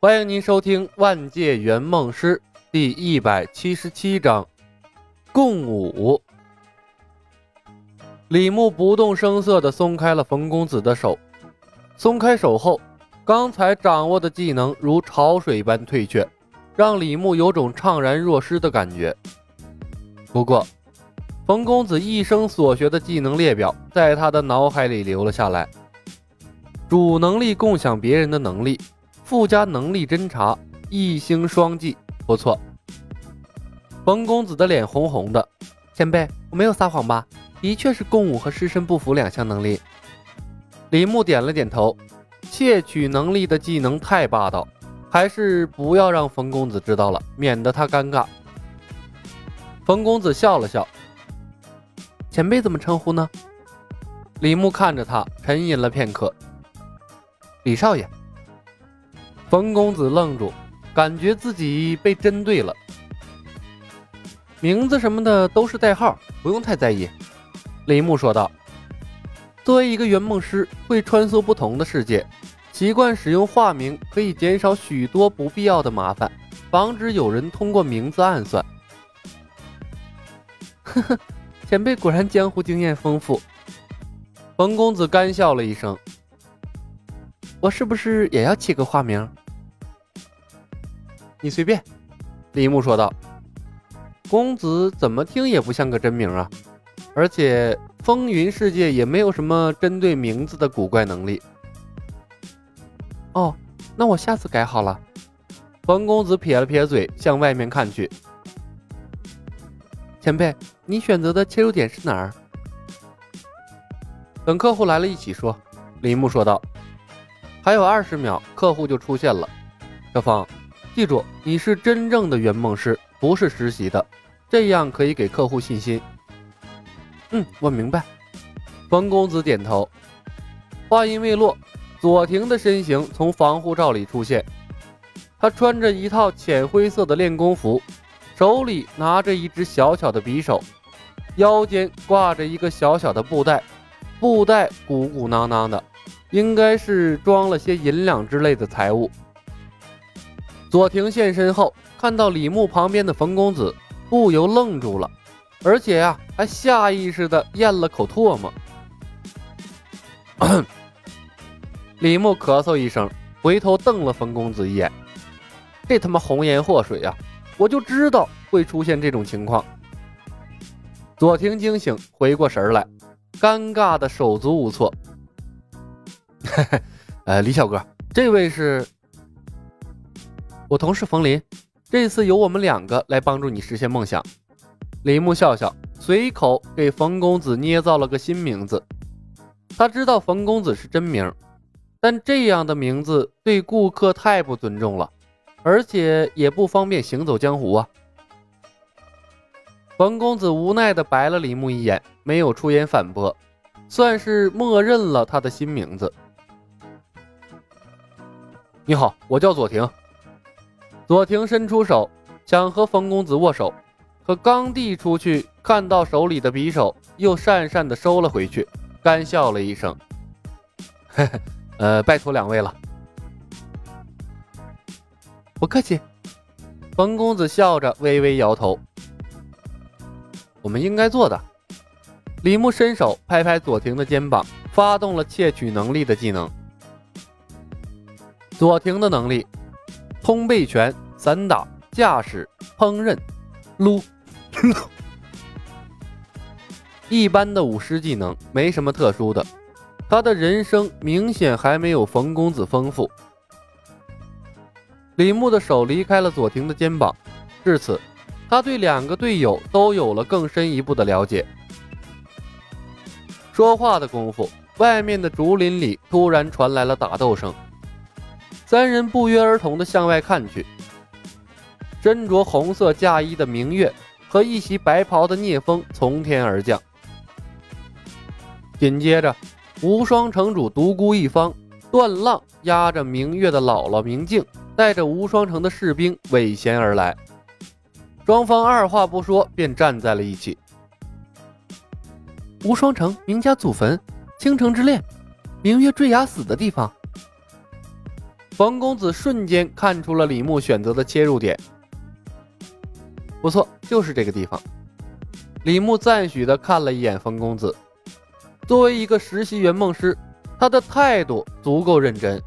欢迎您收听《万界圆梦师》第一百七十七章共舞。李牧不动声色地松开了冯公子的手，松开手后，刚才掌握的技能如潮水般退却，让李牧有种怅然若失的感觉。不过，冯公子一生所学的技能列表在他的脑海里留了下来，主能力共享别人的能力。附加能力侦查，一星双技，不错。冯公子的脸红红的，前辈，我没有撒谎吧？的确是共舞和尸身不符两项能力。李牧点了点头，窃取能力的技能太霸道，还是不要让冯公子知道了，免得他尴尬。冯公子笑了笑，前辈怎么称呼呢？李牧看着他，沉吟了片刻，李少爷。冯公子愣住，感觉自己被针对了。名字什么的都是代号，不用太在意。李牧说道：“作为一个圆梦师，会穿梭不同的世界，习惯使用化名可以减少许多不必要的麻烦，防止有人通过名字暗算。”呵呵，前辈果然江湖经验丰富。冯公子干笑了一声。我是不是也要起个化名？你随便。”李牧说道。“公子怎么听也不像个真名啊，而且风云世界也没有什么针对名字的古怪能力。”哦，那我下次改好了。冯公子撇了撇嘴，向外面看去。前辈，你选择的切入点是哪儿？等客户来了一起说。”李牧说道。还有二十秒，客户就出现了。小芳，记住，你是真正的圆梦师，不是实习的，这样可以给客户信心。嗯，我明白。冯公子点头。话音未落，左庭的身形从防护罩里出现。他穿着一套浅灰色的练功服，手里拿着一只小巧的匕首，腰间挂着一个小小的布袋，布袋鼓鼓囊囊的。应该是装了些银两之类的财物。左庭现身后，看到李牧旁边的冯公子，不由愣住了，而且呀，还下意识的咽了口唾沫。李牧咳嗽一声，回头瞪了冯公子一眼：“这他妈红颜祸水呀！我就知道会出现这种情况。”左庭惊醒，回过神来，尴尬的手足无措。嘿嘿，呃，李小哥，这位是我同事冯林，这次由我们两个来帮助你实现梦想。李牧笑笑，随口给冯公子捏造了个新名字。他知道冯公子是真名，但这样的名字对顾客太不尊重了，而且也不方便行走江湖啊。冯公子无奈地白了李牧一眼，没有出言反驳，算是默认了他的新名字。你好，我叫左庭。左庭伸出手想和冯公子握手，可刚递出去，看到手里的匕首，又讪讪的收了回去，干笑了一声：“嘿嘿，呃，拜托两位了。”不客气。冯公子笑着微微摇头：“我们应该做的。”李牧伸手拍拍左庭的肩膀，发动了窃取能力的技能。左庭的能力：通背拳、散打、驾驶、烹饪、撸。一般的武师技能，没什么特殊的。他的人生明显还没有冯公子丰富。李牧的手离开了左庭的肩膀，至此，他对两个队友都有了更深一步的了解。说话的功夫，外面的竹林里突然传来了打斗声。三人不约而同地向外看去，身着红色嫁衣的明月和一袭白袍的聂风从天而降。紧接着，无双城主独孤一方、段浪压着明月的姥姥明镜，带着无双城的士兵尾衔而来。双方二话不说便站在了一起。无双城明家祖坟，倾城之恋，明月坠崖死的地方。冯公子瞬间看出了李牧选择的切入点。不错，就是这个地方。李牧赞许地看了一眼冯公子，作为一个实习圆梦师，他的态度足够认真。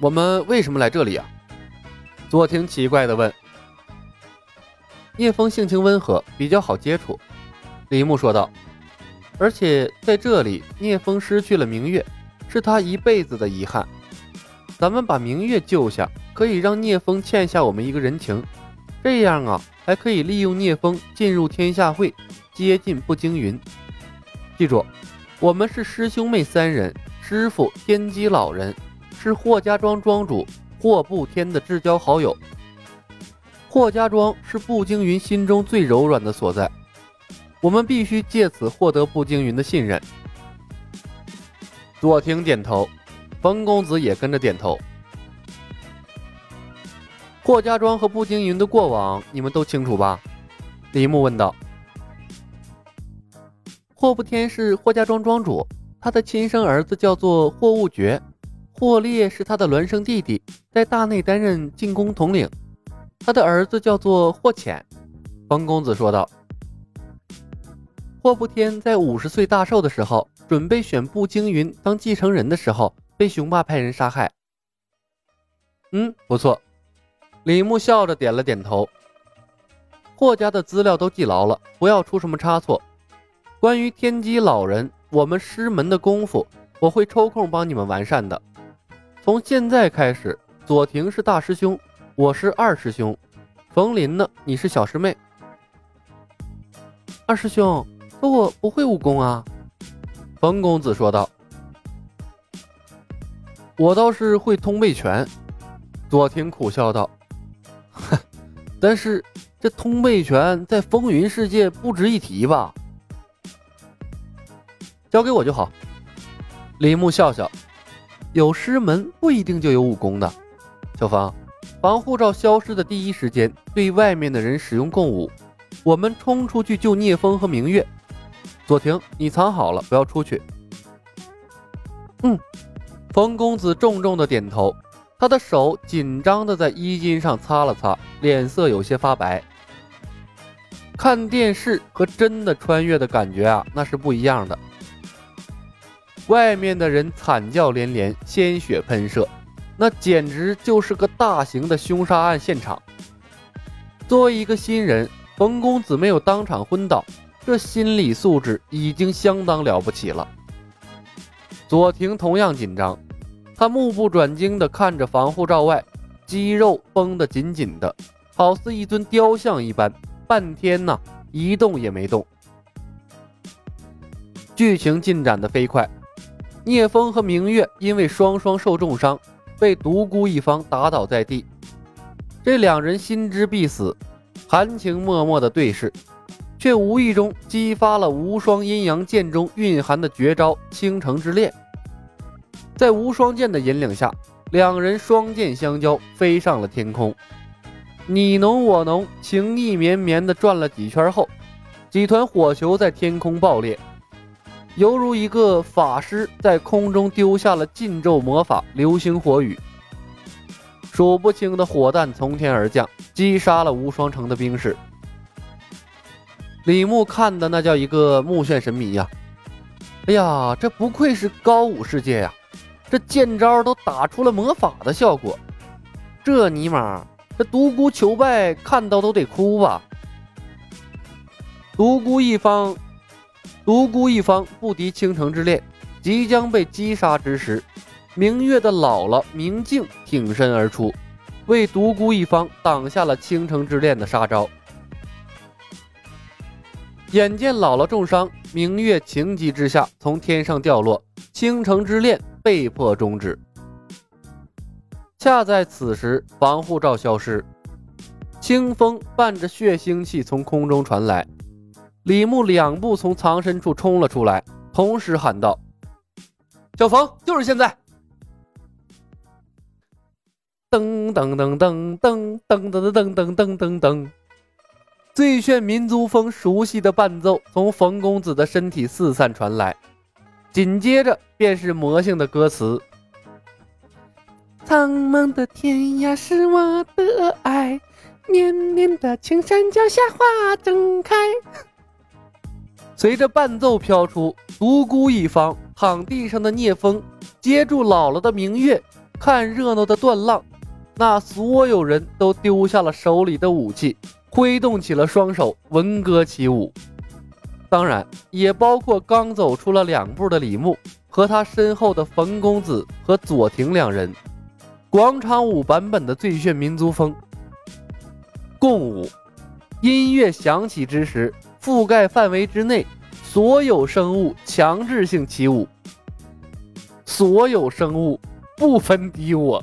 我们为什么来这里啊？左庭奇怪地问。聂风性情温和，比较好接触。李牧说道。而且在这里，聂风失去了明月，是他一辈子的遗憾。咱们把明月救下，可以让聂风欠下我们一个人情。这样啊，还可以利用聂风进入天下会，接近步惊云。记住，我们是师兄妹三人，师傅天机老人是霍家庄庄主霍不天的至交好友。霍家庄是步惊云心中最柔软的所在。我们必须借此获得步惊云的信任。左庭点头，冯公子也跟着点头。霍家庄和步惊云的过往，你们都清楚吧？李牧问道。霍不天是霍家庄庄主，他的亲生儿子叫做霍悟觉，霍烈是他的孪生弟弟，在大内担任进攻统领。他的儿子叫做霍浅。冯公子说道。霍不天在五十岁大寿的时候，准备选步惊云当继承人的时候，被雄霸派人杀害。嗯，不错。李牧笑着点了点头。霍家的资料都记牢了，不要出什么差错。关于天机老人，我们师门的功夫，我会抽空帮你们完善的。从现在开始，左庭是大师兄，我是二师兄，冯林呢，你是小师妹。二师兄。可我不会武功啊，冯公子说道。我倒是会通背拳，左庭苦笑道。哼，但是这通背拳在风云世界不值一提吧？交给我就好。李牧笑笑，有师门不一定就有武功的。小芳，防护罩消失的第一时间，对外面的人使用共舞，我们冲出去救聂风和明月。左庭，你藏好了，不要出去。嗯，冯公子重重的点头，他的手紧张的在衣襟上擦了擦，脸色有些发白。看电视和真的穿越的感觉啊，那是不一样的。外面的人惨叫连连，鲜血喷射，那简直就是个大型的凶杀案现场。作为一个新人，冯公子没有当场昏倒。这心理素质已经相当了不起了。左庭同样紧张，他目不转睛地看着防护罩外，肌肉绷得紧紧的，好似一尊雕像一般，半天呢一动也没动。剧情进展的飞快，聂风和明月因为双双受重伤，被独孤一方打倒在地。这两人心知必死，含情脉脉的对视。却无意中激发了无双阴阳剑中蕴含的绝招倾城之恋。在无双剑的引领下，两人双剑相交，飞上了天空。你侬我侬，情意绵绵的转了几圈后，几团火球在天空爆裂，犹如一个法师在空中丢下了禁咒魔法流星火雨。数不清的火弹从天而降，击杀了无双城的兵士。李牧看的那叫一个目眩神迷呀！哎呀，这不愧是高武世界呀！这剑招都打出了魔法的效果，这尼玛，这独孤求败看到都得哭吧！独孤一方，独孤一方不敌倾城之恋，即将被击杀之时，明月的姥姥明镜挺身而出，为独孤一方挡下了倾城之恋的杀招。眼见姥姥重伤，明月情急之下从天上掉落，倾城之恋被迫终止。恰在此时，防护罩消失，清风伴着血腥气从空中传来。李牧两步从藏身处冲了出来，同时喊道：“小冯，就是现在！”噔噔噔噔噔噔噔噔噔噔噔噔。最炫民族风熟悉的伴奏从冯公子的身体四散传来，紧接着便是魔性的歌词：“苍茫的天涯是我的爱，绵绵的青山脚下花正开。随着伴奏飘出，独孤一方躺地上的聂风接住姥姥的明月，看热闹的段浪。那所有人都丢下了手里的武器，挥动起了双手，闻歌起舞。当然，也包括刚走出了两步的李牧和他身后的冯公子和左庭两人。广场舞版本的最炫民族风，共舞。音乐响起之时，覆盖范围之内所有生物强制性起舞，所有生物不分敌我。